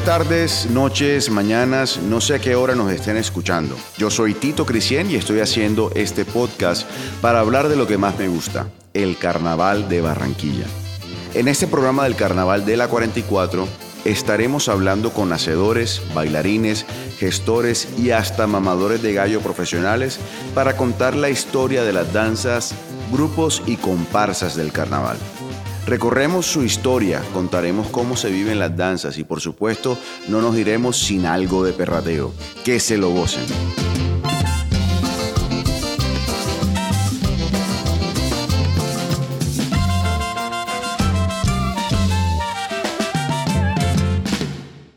Buenas tardes, noches, mañanas, no sé a qué hora nos estén escuchando. Yo soy Tito Cristian y estoy haciendo este podcast para hablar de lo que más me gusta, el Carnaval de Barranquilla. En este programa del Carnaval de la 44 estaremos hablando con hacedores, bailarines, gestores y hasta mamadores de gallo profesionales para contar la historia de las danzas, grupos y comparsas del carnaval. Recorremos su historia, contaremos cómo se viven las danzas y por supuesto no nos iremos sin algo de perrateo. Que se lo gocen.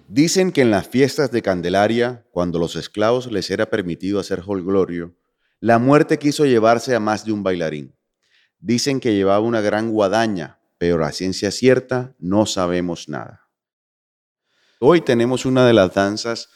Dicen que en las fiestas de Candelaria, cuando los esclavos les era permitido hacer holglorio, la muerte quiso llevarse a más de un bailarín. Dicen que llevaba una gran guadaña, pero la ciencia cierta no sabemos nada. Hoy tenemos una de las danzas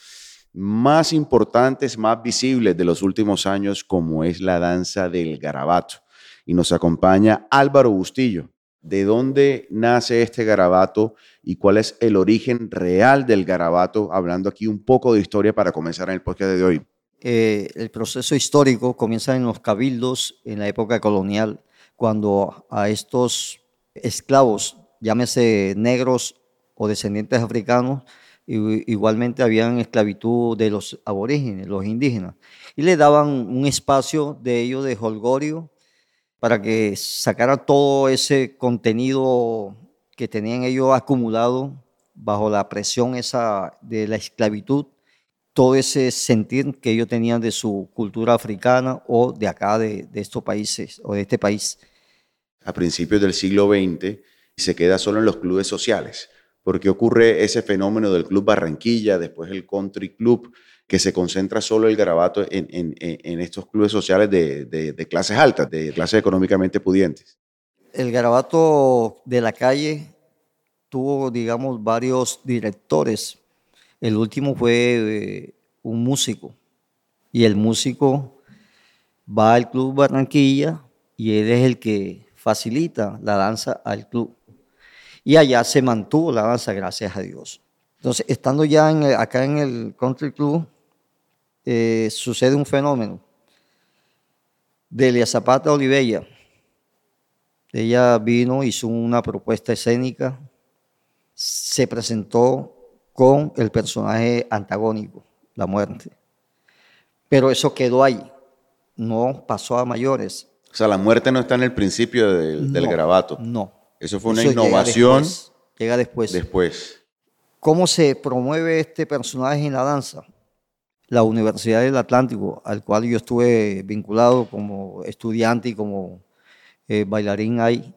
más importantes, más visibles de los últimos años, como es la danza del garabato. Y nos acompaña Álvaro Bustillo. ¿De dónde nace este garabato y cuál es el origen real del garabato? Hablando aquí un poco de historia para comenzar en el podcast de hoy. Eh, el proceso histórico comienza en los cabildos en la época colonial, cuando a estos esclavos, llámese negros o descendientes africanos, igualmente habían esclavitud de los aborígenes, los indígenas, y le daban un espacio de ellos de holgorio para que sacara todo ese contenido que tenían ellos acumulado bajo la presión esa de la esclavitud, todo ese sentir que ellos tenían de su cultura africana o de acá, de, de estos países o de este país a principios del siglo XX se queda solo en los clubes sociales. Porque ocurre ese fenómeno del Club Barranquilla, después el Country Club, que se concentra solo el garabato en, estos clubes sociales de, clases altas, de clases económicamente pudientes. El garabato de la calle tuvo, digamos, varios directores. El último fue eh, un músico. Y el músico va al Club Barranquilla y él es el que facilita la danza al club. Y allá se mantuvo la danza, gracias a Dios. Entonces, estando ya en acá en el Country Club, eh, sucede un fenómeno. Delia Zapata Olivella, ella vino, hizo una propuesta escénica, se presentó con el personaje antagónico, la muerte. Pero eso quedó ahí, no pasó a mayores. O sea, la muerte no está en el principio del, del grabato. No. Eso fue una innovación. Llega después, después. ¿Cómo se promueve este personaje en la danza? La Universidad del Atlántico, al cual yo estuve vinculado como estudiante y como eh, bailarín ahí,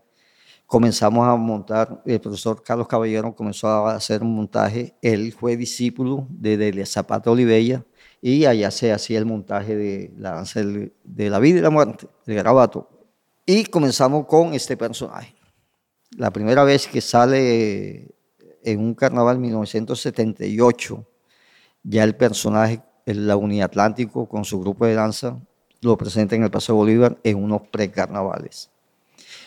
comenzamos a montar, el profesor Carlos Caballero comenzó a hacer un montaje, él fue discípulo de Delia Zapata Olivella, y allá se hacía el montaje de la danza de la vida y la muerte, el garabato. Y comenzamos con este personaje. La primera vez que sale en un carnaval 1978, ya el personaje, la Unidad Atlántico, con su grupo de danza, lo presenta en el Paseo Bolívar en unos precarnavales.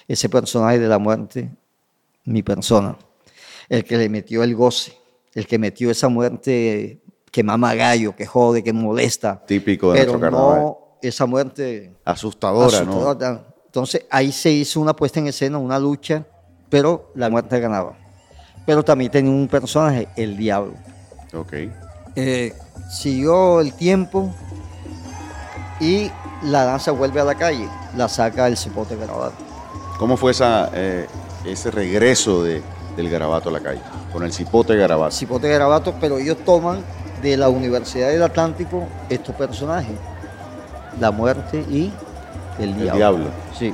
Ese personaje de la muerte, mi persona, el que le metió el goce, el que metió esa muerte que mama gallo, que jode, que molesta. Típico de pero no esa muerte asustadora, ¿no? Entonces ahí se hizo una puesta en escena, una lucha, pero la muerte ganaba. Pero también tenía un personaje, el diablo. Ok. Eh, siguió el tiempo y la danza vuelve a la calle, la saca el cipote grabado. ¿Cómo fue esa, eh, ese regreso de, del garabato a la calle? Con el cipote garabato. Cipote garabato, pero ellos toman de la Universidad del Atlántico estos personajes, la muerte y el diablo. El diablo. Sí.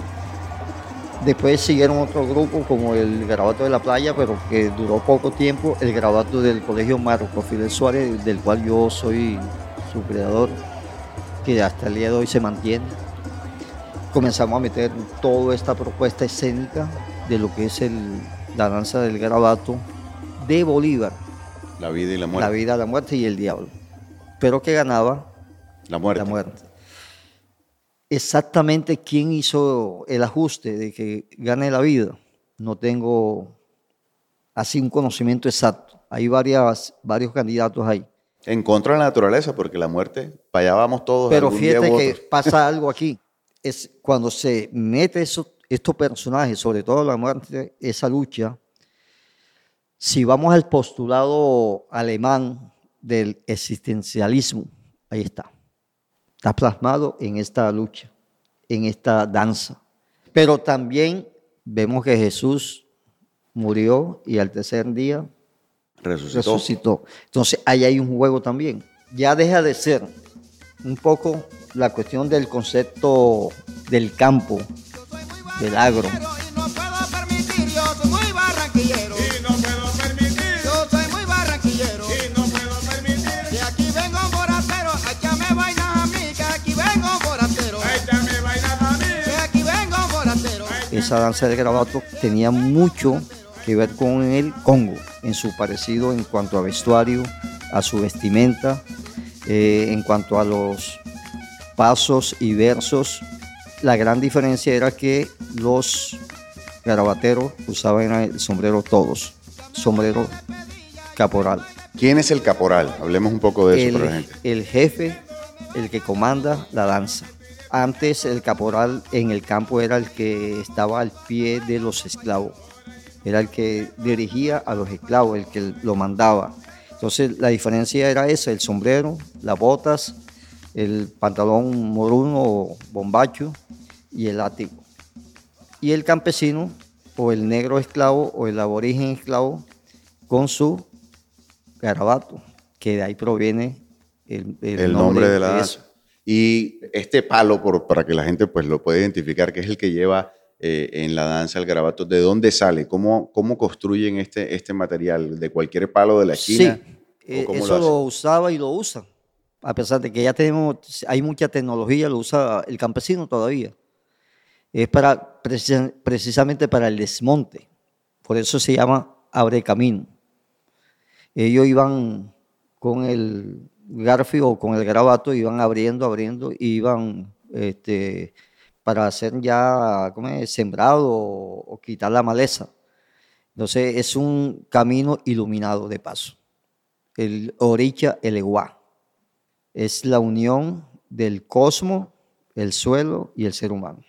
Después siguieron otros grupos como el Garabato de la Playa, pero que duró poco tiempo, el Garabato del Colegio Marco Fidel Suárez, del cual yo soy su creador, que hasta el día de hoy se mantiene. Comenzamos a meter toda esta propuesta escénica de lo que es la danza del Garabato de Bolívar, la vida y la muerte. La vida, la muerte y el diablo. Pero que ganaba la muerte. La muerte. Exactamente quién hizo el ajuste de que gane la vida, no tengo así un conocimiento exacto. Hay varias, varios candidatos ahí. En contra de la naturaleza, porque la muerte, para allá vamos todos. Pero algún día fíjate u que otro. pasa algo aquí. Es cuando se mete eso- estos personajes, sobre todo la muerte, esa lucha, si vamos al postulado alemán del existencialismo, ahí está. Está plasmado en esta lucha, en esta danza. Pero también vemos que Jesús murió y al tercer día Resucitó. resucitó. Entonces ahí hay un juego también. Ya deja de ser un poco la cuestión del concepto del campo, del agro. Esa danza del grabato tenía mucho que ver con el Congo, en su parecido en cuanto a vestuario, a su vestimenta, eh, en cuanto a los pasos y versos. La gran diferencia era que los garabateros usaban el sombrero todos, sombrero caporal. ¿Quién es el caporal? Hablemos un poco de eso para la el, gente. el jefe, el que comanda la danza. Antes el caporal en el campo era el que estaba al pie de los esclavos. Era el que dirigía a los esclavos, el que lo mandaba. Entonces la diferencia era esa, el sombrero, las botas, el pantalón moruno o bombacho y el látigo. Y el campesino o el negro esclavo o el aborigen esclavo con su garabato, que de ahí proviene el, el El nombre de la eso. Y este palo, por, para que la gente pues, lo pueda identificar, que es el que lleva eh, en la danza el garabato, ¿de dónde sale? ¿Cómo, cómo construyen este, este material? ¿De cualquier palo de la esquina? Sí, ¿O eh, cómo eso lo usaba y lo usa. A pesar de que ya tenemos, hay mucha tecnología, lo usa el campesino todavía. Es para, precisa- precisamente para el desmonte. Por eso se llama abre camino. Ellos iban con el garfio o con el grabato, iban abriendo, abriendo, iban este, para hacer ya ¿cómo es? sembrado o, o quitar la maleza. Entonces es un camino iluminado de paso. El Oricha Eleguá es la unión del cosmos, el suelo y el ser humano.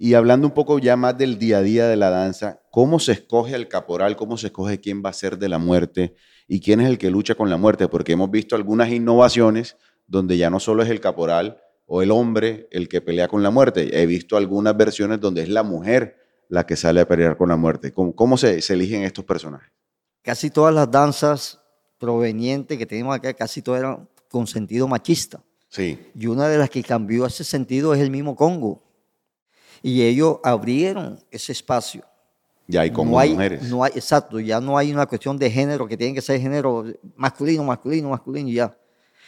Y hablando un poco ya más del día a día de la danza, ¿cómo se escoge al caporal? ¿Cómo se escoge quién va a ser de la muerte? ¿Y quién es el que lucha con la muerte? Porque hemos visto algunas innovaciones donde ya no solo es el caporal o el hombre el que pelea con la muerte. He visto algunas versiones donde es la mujer la que sale a pelear con la muerte. ¿Cómo, cómo se, se eligen estos personajes? Casi todas las danzas provenientes que tenemos acá, casi todas eran con sentido machista. Sí. Y una de las que cambió ese sentido es el mismo Congo. Y ellos abrieron ese espacio. Ya hay como no hay, mujeres. No hay, exacto, ya no hay una cuestión de género que tiene que ser género masculino, masculino, masculino y ya.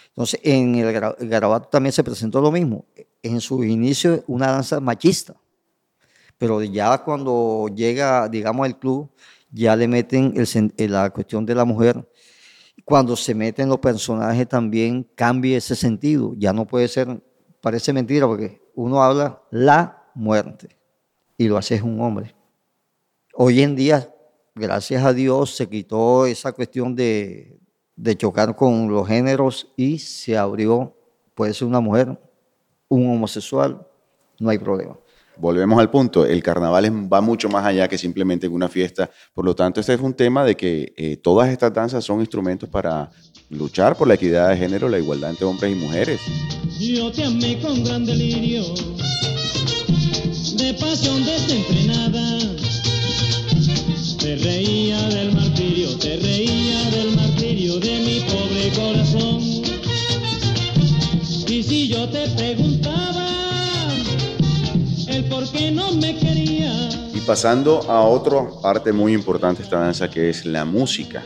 Entonces, en el, gra- el garabato también se presentó lo mismo. En sus inicios, una danza machista. Pero ya cuando llega, digamos, el club, ya le meten el la cuestión de la mujer. Cuando se meten los personajes también cambia ese sentido. Ya no puede ser, parece mentira, porque uno habla la muerte y lo hace es un hombre. Hoy en día, gracias a Dios, se quitó esa cuestión de, de chocar con los géneros y se abrió, puede ser una mujer, un homosexual, no hay problema. Volvemos al punto, el carnaval va mucho más allá que simplemente una fiesta, por lo tanto este es un tema de que eh, todas estas danzas son instrumentos para luchar por la equidad de género, la igualdad entre hombres y mujeres. Yo te amé con gran delirio, de pasión desenfrenada. Te reía del martirio, te reía del martirio de mi pobre corazón. Y si yo te preguntaba el por qué no me quería. Y pasando a otra parte muy importante de esta danza que es la música.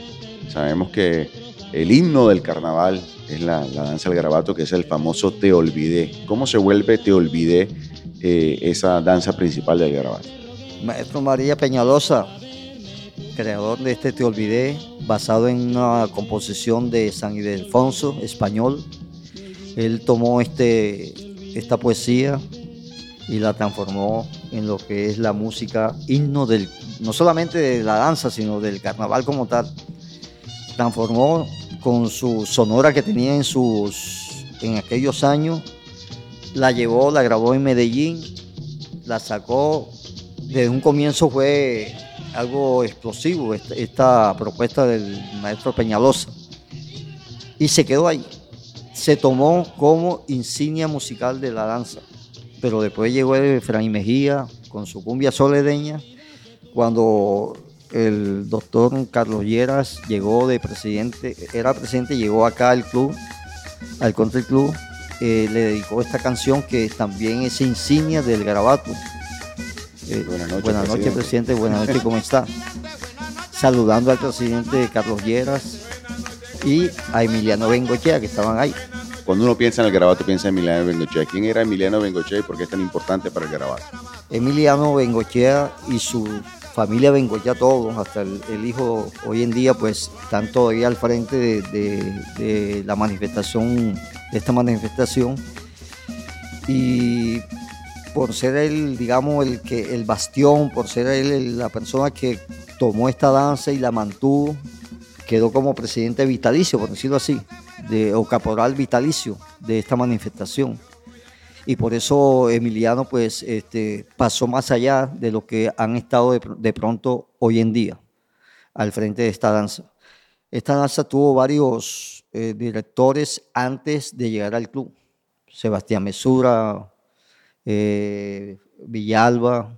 Sabemos que el himno del carnaval es la, la danza del garabato, que es el famoso Te Olvidé. ¿Cómo se vuelve Te Olvidé eh, esa danza principal del garabato? Maestro María Peñalosa, creador de este Te Olvidé, basado en una composición de San Ildefonso, español. Él tomó este, esta poesía y la transformó en lo que es la música himno del, no solamente de la danza, sino del carnaval como tal. transformó con su sonora que tenía en sus en aquellos años, la llevó, la grabó en Medellín, la sacó, desde un comienzo fue algo explosivo esta, esta propuesta del maestro Peñalosa. Y se quedó ahí. Se tomó como insignia musical de la danza, pero después llegó Efraín Mejía con su cumbia soledeña, cuando el doctor Carlos Lleras llegó de presidente, era presidente, llegó acá al club, al Country Club, eh, le dedicó esta canción que también es insignia del garabato. Eh, Buenas noches, buenas noches, presidente. presidente. Buenas noches, ¿cómo está? Saludando al presidente Carlos Lleras y a Emiliano Bengochea, que estaban ahí. Cuando uno piensa en el garabato, piensa en Emiliano Bengochea. ¿Quién era Emiliano Bengochea y por qué es tan importante para el garabato? Emiliano Bengochea y su familia Bengochea, todos, hasta el, el hijo hoy en día, pues están todavía al frente de, de- de la manifestación, esta manifestación. Y por ser él, digamos, el, que, el bastión, por ser él la persona que tomó esta danza y la mantuvo, quedó como presidente vitalicio, por decirlo así, de, o caporal vitalicio de esta manifestación y por eso Emiliano pues este, pasó más allá de lo que han estado de, de pronto hoy en día al frente de esta danza. Esta danza tuvo varios eh, directores antes de llegar al club. Sebastián Mesura, eh, Villalba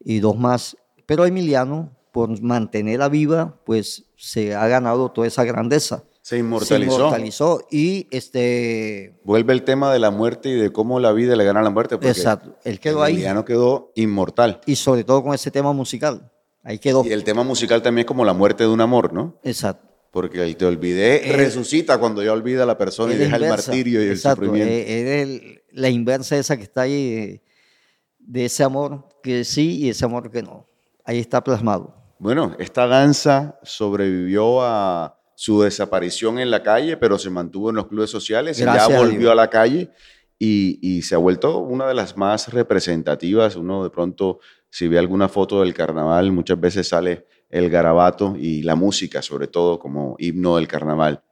y dos más. Pero Emiliano, por mantenerla viva, pues se ha ganado toda esa grandeza. Se inmortalizó. Se inmortalizó y este, Vuelve el tema de la muerte y de cómo la vida le gana a la muerte. Porque Exacto. Él quedó ahí. Emiliano quedó inmortal. Y sobre todo con ese tema musical. Ahí quedó. Y el tema musical también es como la muerte de un amor, ¿no? Exacto. Porque el te olvidé Eh, resucita cuando ya olvida a la persona y Es deja el martirio y el Exacto, sufrimiento. eh, Es el- la inversa esa que está ahí de, de ese amor que sí y ese amor que no. Ahí está plasmado. Bueno, esta danza sobrevivió a su desaparición en la calle, pero se mantuvo en los clubes sociales y Gracias ya a volvió Dios. a la calle y, y se ha vuelto una de las más representativas. Uno de pronto, si ve alguna foto del carnaval, muchas veces sale el garabato y la música, sobre todo como himno del carnaval.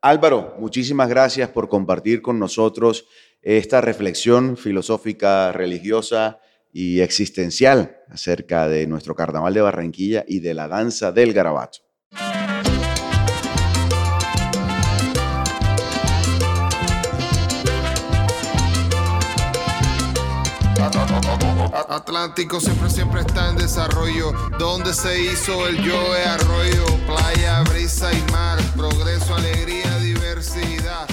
Álvaro, muchísimas gracias por compartir con nosotros esta reflexión filosófica, religiosa y existencial acerca de nuestro carnaval de Barranquilla y de la danza del garabato. Atlántico siempre, siempre está en desarrollo. Donde se hizo el yo es arroyo, playa, brisa y mar, progreso, alegría, diversidad.